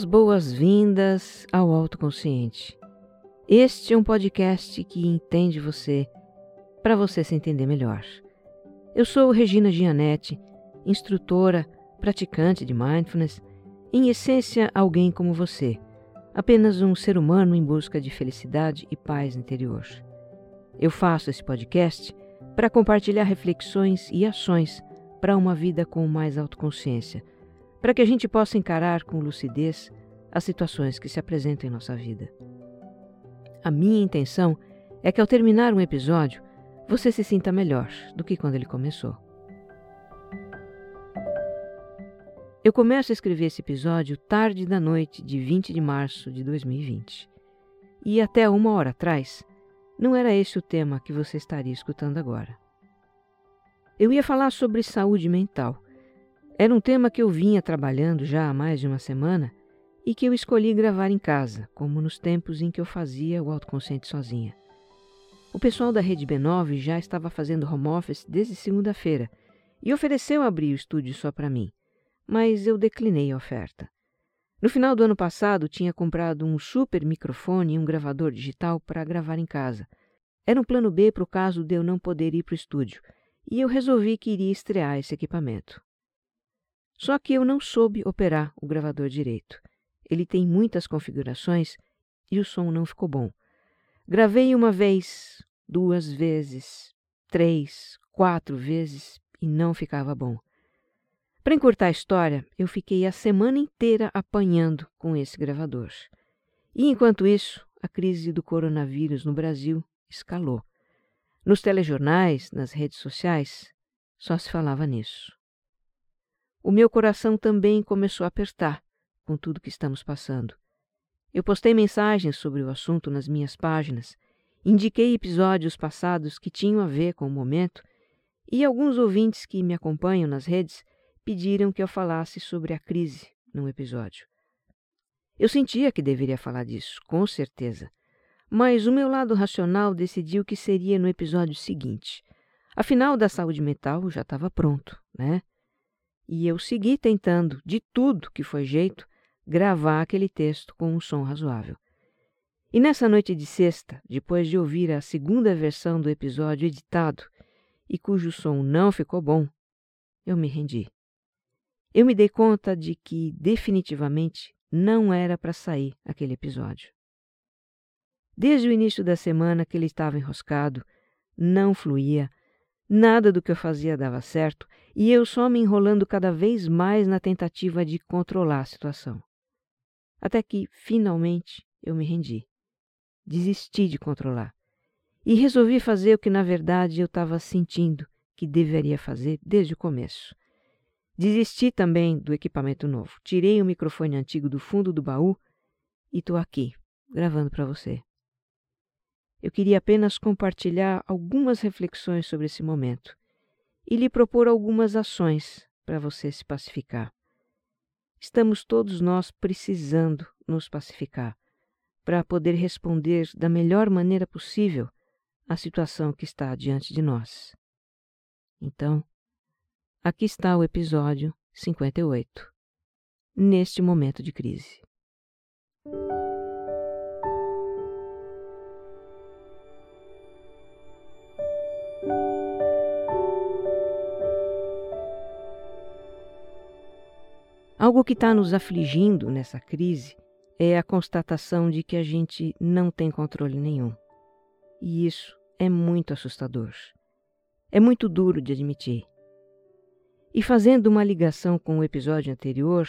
as boas-vindas ao Autoconsciente. Este é um podcast que entende você para você se entender melhor. Eu sou Regina Gianetti, instrutora, praticante de mindfulness, em essência alguém como você, apenas um ser humano em busca de felicidade e paz interior. Eu faço esse podcast para compartilhar reflexões e ações para uma vida com mais autoconsciência para que a gente possa encarar com lucidez as situações que se apresentam em nossa vida. A minha intenção é que ao terminar um episódio, você se sinta melhor do que quando ele começou. Eu começo a escrever esse episódio tarde da noite de 20 de março de 2020. E até uma hora atrás, não era esse o tema que você estaria escutando agora. Eu ia falar sobre saúde mental era um tema que eu vinha trabalhando já há mais de uma semana e que eu escolhi gravar em casa, como nos tempos em que eu fazia o autoconsciente sozinha. O pessoal da Rede B9 já estava fazendo home office desde segunda-feira e ofereceu abrir o estúdio só para mim, mas eu declinei a oferta. No final do ano passado, tinha comprado um super microfone e um gravador digital para gravar em casa. Era um plano B para o caso de eu não poder ir para o estúdio, e eu resolvi que iria estrear esse equipamento. Só que eu não soube operar o gravador direito. Ele tem muitas configurações e o som não ficou bom. Gravei uma vez, duas vezes, três, quatro vezes e não ficava bom. Para encurtar a história, eu fiquei a semana inteira apanhando com esse gravador. E enquanto isso, a crise do coronavírus no Brasil escalou. Nos telejornais, nas redes sociais, só se falava nisso. O meu coração também começou a apertar com tudo que estamos passando. Eu postei mensagens sobre o assunto nas minhas páginas, indiquei episódios passados que tinham a ver com o momento, e alguns ouvintes que me acompanham nas redes pediram que eu falasse sobre a crise num episódio. Eu sentia que deveria falar disso, com certeza, mas o meu lado racional decidiu que seria no episódio seguinte. Afinal, da saúde mental já estava pronto, né? E eu segui tentando, de tudo que foi jeito, gravar aquele texto com um som razoável. E nessa noite de sexta, depois de ouvir a segunda versão do episódio editado e cujo som não ficou bom, eu me rendi. Eu me dei conta de que definitivamente não era para sair aquele episódio. Desde o início da semana que ele estava enroscado, não fluía, Nada do que eu fazia dava certo e eu só me enrolando cada vez mais na tentativa de controlar a situação. Até que, finalmente, eu me rendi. Desisti de controlar e resolvi fazer o que, na verdade, eu estava sentindo que deveria fazer desde o começo. Desisti também do equipamento novo. Tirei o microfone antigo do fundo do baú e estou aqui, gravando para você. Eu queria apenas compartilhar algumas reflexões sobre esse momento e lhe propor algumas ações para você se pacificar. Estamos todos nós precisando nos pacificar para poder responder da melhor maneira possível à situação que está diante de nós. Então, aqui está o episódio 58. Neste momento de crise. Algo que está nos afligindo nessa crise é a constatação de que a gente não tem controle nenhum. E isso é muito assustador. É muito duro de admitir. E fazendo uma ligação com o episódio anterior,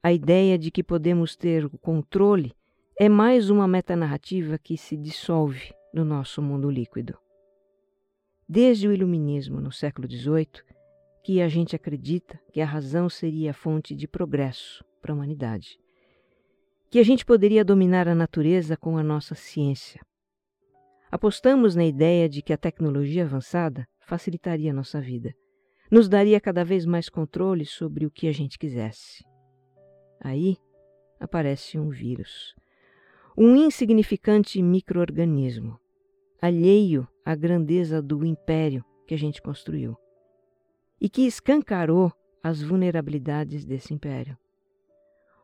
a ideia de que podemos ter o controle é mais uma metanarrativa que se dissolve no nosso mundo líquido. Desde o Iluminismo no século XVIII, que a gente acredita que a razão seria a fonte de progresso para a humanidade. Que a gente poderia dominar a natureza com a nossa ciência. Apostamos na ideia de que a tecnologia avançada facilitaria a nossa vida, nos daria cada vez mais controle sobre o que a gente quisesse. Aí aparece um vírus, um insignificante microorganismo, alheio à grandeza do império que a gente construiu e que escancarou as vulnerabilidades desse império.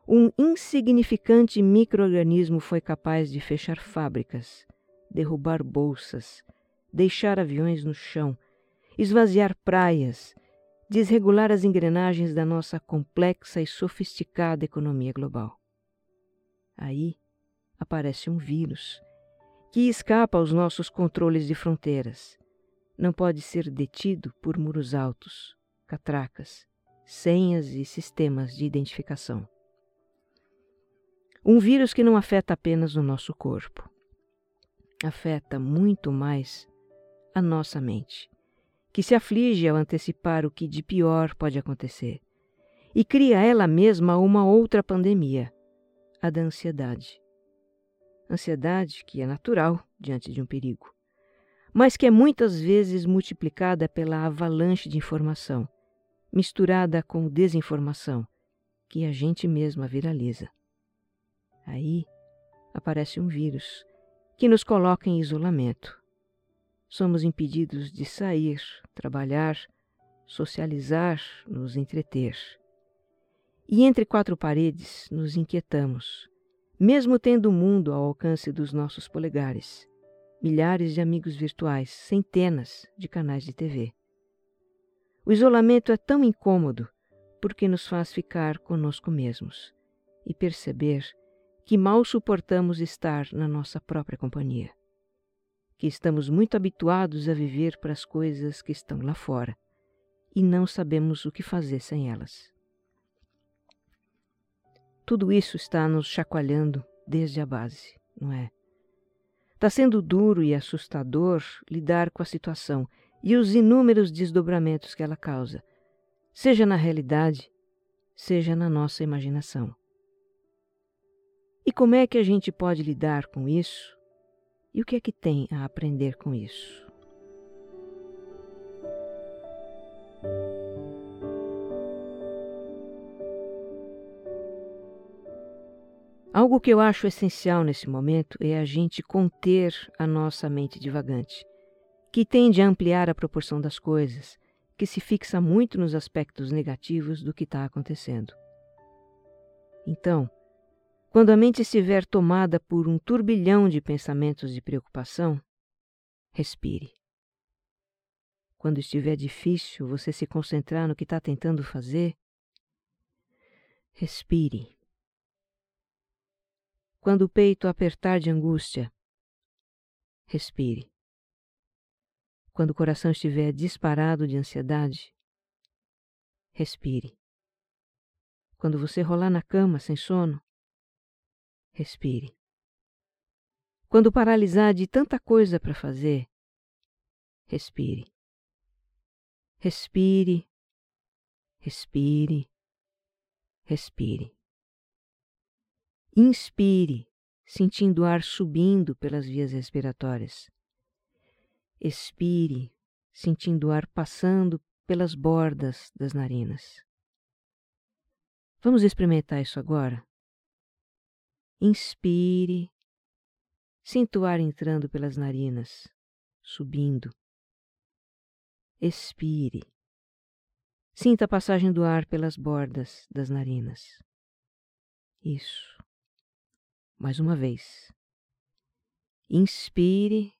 Um insignificante microorganismo foi capaz de fechar fábricas, derrubar bolsas, deixar aviões no chão, esvaziar praias, desregular as engrenagens da nossa complexa e sofisticada economia global. Aí aparece um vírus que escapa aos nossos controles de fronteiras não pode ser detido por muros altos, catracas, senhas e sistemas de identificação. Um vírus que não afeta apenas o nosso corpo, afeta muito mais a nossa mente, que se aflige ao antecipar o que de pior pode acontecer e cria ela mesma uma outra pandemia, a da ansiedade. Ansiedade que é natural diante de um perigo mas que é muitas vezes multiplicada pela avalanche de informação, misturada com desinformação, que a gente mesma viraliza. Aí aparece um vírus que nos coloca em isolamento. Somos impedidos de sair, trabalhar, socializar, nos entreter. E entre quatro paredes nos inquietamos, mesmo tendo o mundo ao alcance dos nossos polegares milhares de amigos virtuais, centenas de canais de TV. O isolamento é tão incômodo porque nos faz ficar conosco mesmos e perceber que mal suportamos estar na nossa própria companhia, que estamos muito habituados a viver para as coisas que estão lá fora e não sabemos o que fazer sem elas. Tudo isso está nos chacoalhando desde a base, não é? Está sendo duro e assustador lidar com a situação e os inúmeros desdobramentos que ela causa, seja na realidade, seja na nossa imaginação. E como é que a gente pode lidar com isso? E o que é que tem a aprender com isso? Algo que eu acho essencial nesse momento é a gente conter a nossa mente divagante, que tende a ampliar a proporção das coisas, que se fixa muito nos aspectos negativos do que está acontecendo. Então, quando a mente estiver tomada por um turbilhão de pensamentos de preocupação, respire. Quando estiver difícil você se concentrar no que está tentando fazer, respire. Quando o peito apertar de angústia, respire. Quando o coração estiver disparado de ansiedade, respire. Quando você rolar na cama sem sono, respire. Quando paralisar de tanta coisa para fazer, respire. Respire, respire, respire. Inspire, sentindo o ar subindo pelas vias respiratórias. Expire, sentindo o ar passando pelas bordas das narinas. Vamos experimentar isso agora? Inspire, sinta o ar entrando pelas narinas, subindo. Expire. Sinta a passagem do ar pelas bordas das narinas. Isso. Mais uma vez. Inspire,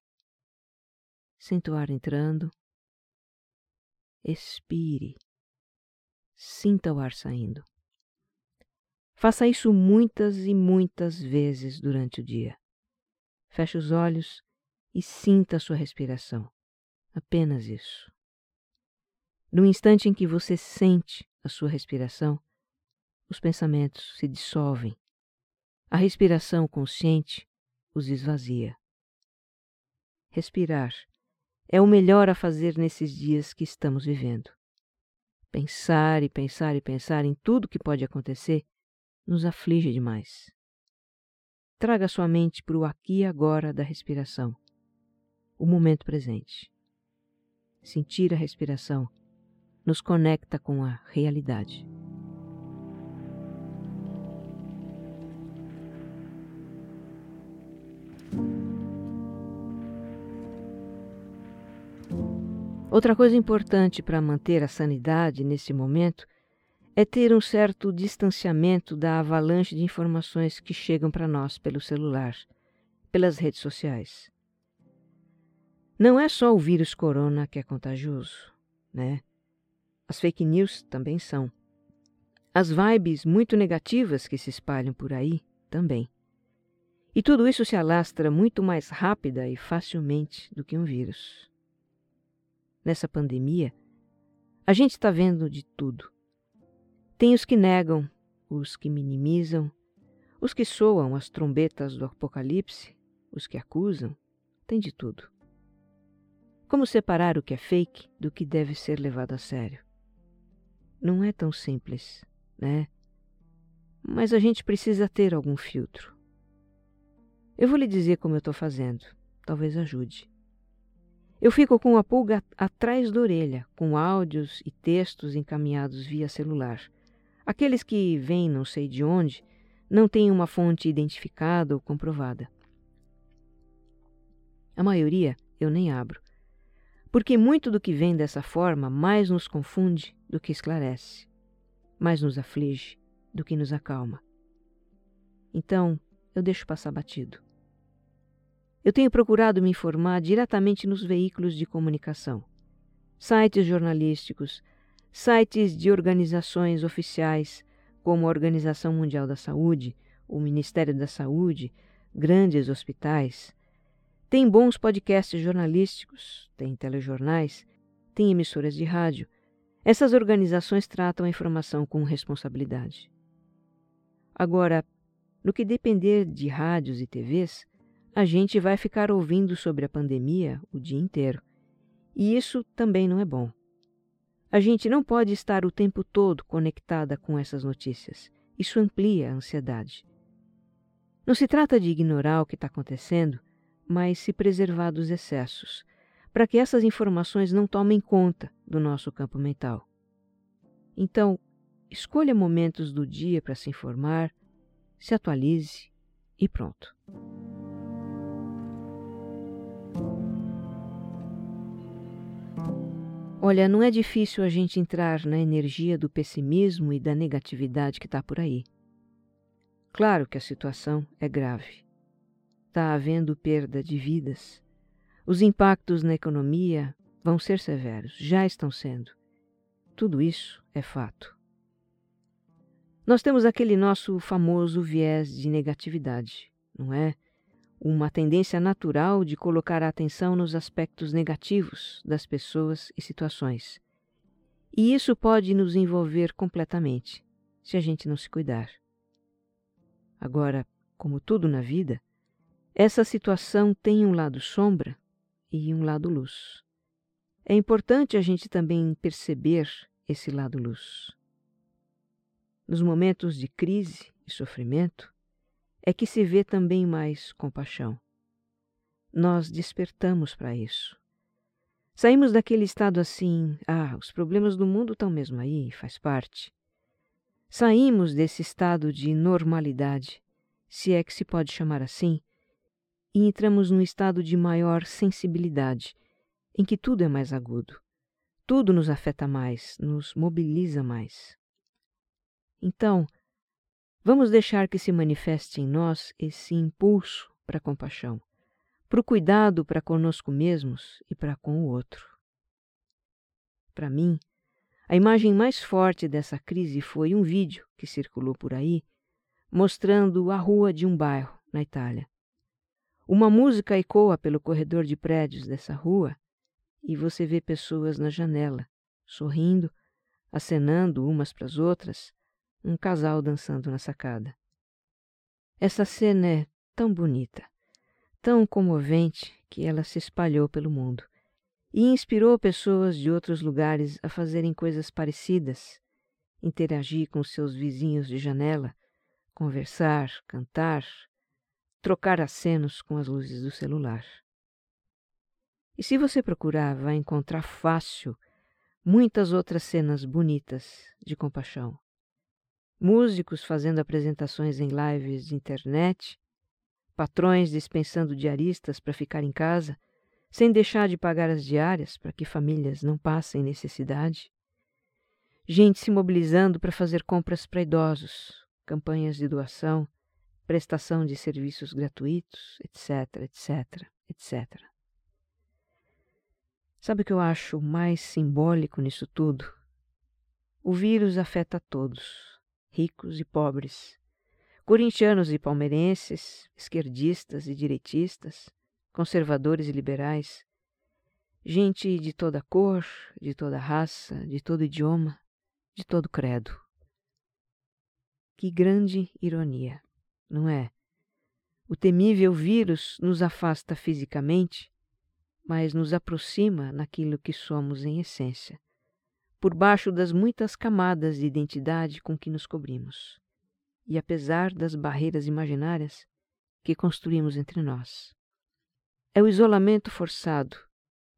sinta o ar entrando. Expire, sinta o ar saindo. Faça isso muitas e muitas vezes durante o dia. Feche os olhos e sinta a sua respiração. Apenas isso. No instante em que você sente a sua respiração, os pensamentos se dissolvem a respiração consciente os esvazia. Respirar é o melhor a fazer nesses dias que estamos vivendo. pensar e pensar e pensar em tudo que pode acontecer, nos aflige demais. Traga sua mente para o aqui e agora da respiração, o momento presente. Sentir a respiração nos conecta com a realidade. Outra coisa importante para manter a sanidade nesse momento é ter um certo distanciamento da avalanche de informações que chegam para nós pelo celular, pelas redes sociais. Não é só o vírus corona que é contagioso, né? As fake news também são. As vibes muito negativas que se espalham por aí também. E tudo isso se alastra muito mais rápida e facilmente do que um vírus nessa pandemia, a gente está vendo de tudo. Tem os que negam, os que minimizam, os que soam as trombetas do apocalipse, os que acusam, tem de tudo. Como separar o que é fake do que deve ser levado a sério? Não é tão simples, né? Mas a gente precisa ter algum filtro. Eu vou lhe dizer como eu estou fazendo, talvez ajude. Eu fico com a pulga atrás da orelha, com áudios e textos encaminhados via celular. Aqueles que vêm não sei de onde, não têm uma fonte identificada ou comprovada. A maioria eu nem abro, porque muito do que vem dessa forma mais nos confunde do que esclarece, mais nos aflige do que nos acalma. Então, eu deixo passar batido. Eu tenho procurado me informar diretamente nos veículos de comunicação, sites jornalísticos, sites de organizações oficiais, como a Organização Mundial da Saúde, o Ministério da Saúde, grandes hospitais. Tem bons podcasts jornalísticos, tem telejornais, tem emissoras de rádio. Essas organizações tratam a informação com responsabilidade. Agora, no que depender de rádios e TVs, a gente vai ficar ouvindo sobre a pandemia o dia inteiro. E isso também não é bom. A gente não pode estar o tempo todo conectada com essas notícias. Isso amplia a ansiedade. Não se trata de ignorar o que está acontecendo, mas se preservar dos excessos, para que essas informações não tomem conta do nosso campo mental. Então, escolha momentos do dia para se informar, se atualize e pronto. Olha, não é difícil a gente entrar na energia do pessimismo e da negatividade que está por aí. Claro que a situação é grave. Está havendo perda de vidas. Os impactos na economia vão ser severos, já estão sendo. Tudo isso é fato. Nós temos aquele nosso famoso viés de negatividade, não é? Uma tendência natural de colocar a atenção nos aspectos negativos das pessoas e situações. E isso pode nos envolver completamente, se a gente não se cuidar. Agora, como tudo na vida, essa situação tem um lado sombra e um lado luz. É importante a gente também perceber esse lado luz. Nos momentos de crise e sofrimento, é que se vê também mais compaixão. Nós despertamos para isso. Saímos daquele estado assim, ah, os problemas do mundo estão mesmo aí, faz parte. Saímos desse estado de normalidade, se é que se pode chamar assim, e entramos num estado de maior sensibilidade, em que tudo é mais agudo. Tudo nos afeta mais, nos mobiliza mais. Então, Vamos deixar que se manifeste em nós esse impulso para a compaixão, para o cuidado para conosco mesmos e para com o outro. Para mim, a imagem mais forte dessa crise foi um vídeo que circulou por aí mostrando a rua de um bairro na Itália. Uma música ecoa pelo corredor de prédios dessa rua e você vê pessoas na janela, sorrindo, acenando umas para as outras, um casal dançando na sacada. Essa cena é tão bonita, tão comovente que ela se espalhou pelo mundo. e inspirou pessoas de outros lugares a fazerem coisas parecidas, interagir com seus vizinhos de janela, conversar, cantar, trocar acenos com as luzes do celular. E se você procurar, vai encontrar fácil muitas outras cenas bonitas de compaixão. Músicos fazendo apresentações em lives de internet, patrões dispensando diaristas para ficar em casa sem deixar de pagar as diárias para que famílias não passem necessidade. Gente se mobilizando para fazer compras para idosos, campanhas de doação, prestação de serviços gratuitos, etc, etc, etc. Sabe o que eu acho mais simbólico nisso tudo? O vírus afeta todos, ricos e pobres, corintianos e palmeirenses, esquerdistas e direitistas, conservadores e liberais, gente de toda cor, de toda raça, de todo idioma, de todo credo. Que grande ironia, não é? O temível vírus nos afasta fisicamente, mas nos aproxima naquilo que somos em essência, por baixo das muitas camadas de identidade com que nos cobrimos, e apesar das barreiras imaginárias que construímos entre nós. É o isolamento forçado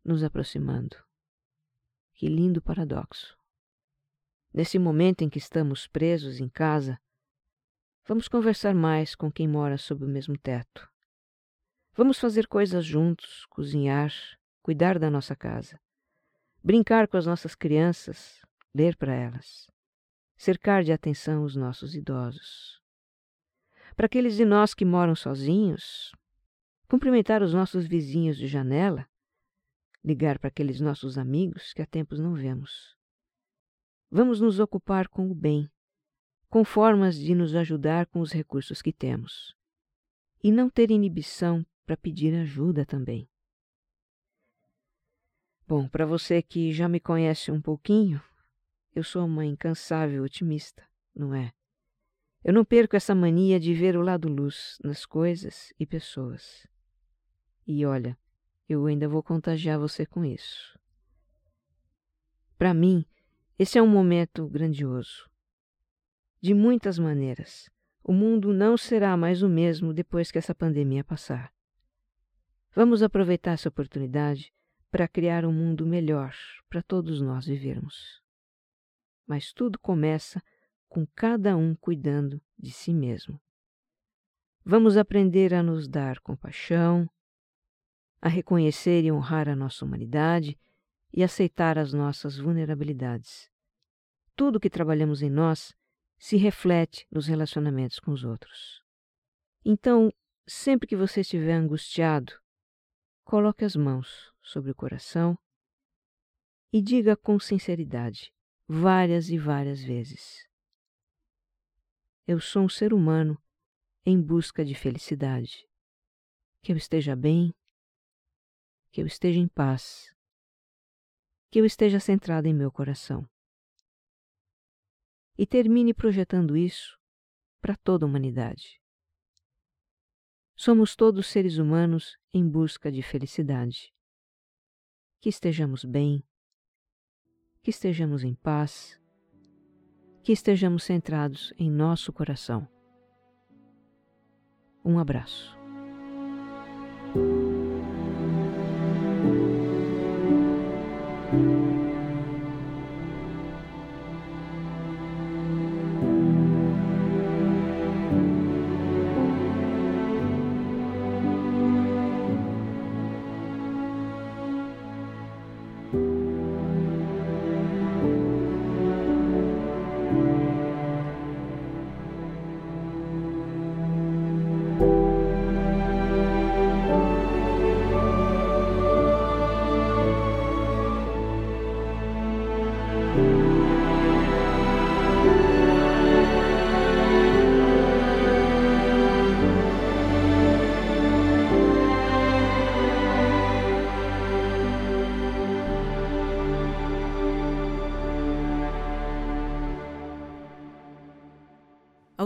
nos aproximando. Que lindo paradoxo. Nesse momento em que estamos presos em casa, vamos conversar mais com quem mora sob o mesmo teto. Vamos fazer coisas juntos, cozinhar, cuidar da nossa casa, brincar com as nossas crianças, ler para elas, cercar de atenção os nossos idosos. Para aqueles de nós que moram sozinhos, cumprimentar os nossos vizinhos de janela, ligar para aqueles nossos amigos que há tempos não vemos. Vamos nos ocupar com o bem, com formas de nos ajudar com os recursos que temos, e não ter inibição para pedir ajuda também. Bom, para você que já me conhece um pouquinho, eu sou uma incansável otimista, não é? Eu não perco essa mania de ver o lado luz nas coisas e pessoas. E olha, eu ainda vou contagiar você com isso. Para mim, esse é um momento grandioso. De muitas maneiras, o mundo não será mais o mesmo depois que essa pandemia passar. Vamos aproveitar essa oportunidade para criar um mundo melhor para todos nós vivermos. Mas tudo começa com cada um cuidando de si mesmo. Vamos aprender a nos dar compaixão, a reconhecer e honrar a nossa humanidade e aceitar as nossas vulnerabilidades. Tudo que trabalhamos em nós se reflete nos relacionamentos com os outros. Então, sempre que você estiver angustiado, coloque as mãos sobre o coração e diga com sinceridade, várias e várias vezes: Eu sou um ser humano em busca de felicidade. Que eu esteja bem, que eu esteja em paz, que eu esteja centrada em meu coração. E termine projetando isso para toda a humanidade. Somos todos seres humanos em busca de felicidade. Que estejamos bem, que estejamos em paz, que estejamos centrados em nosso coração. Um abraço.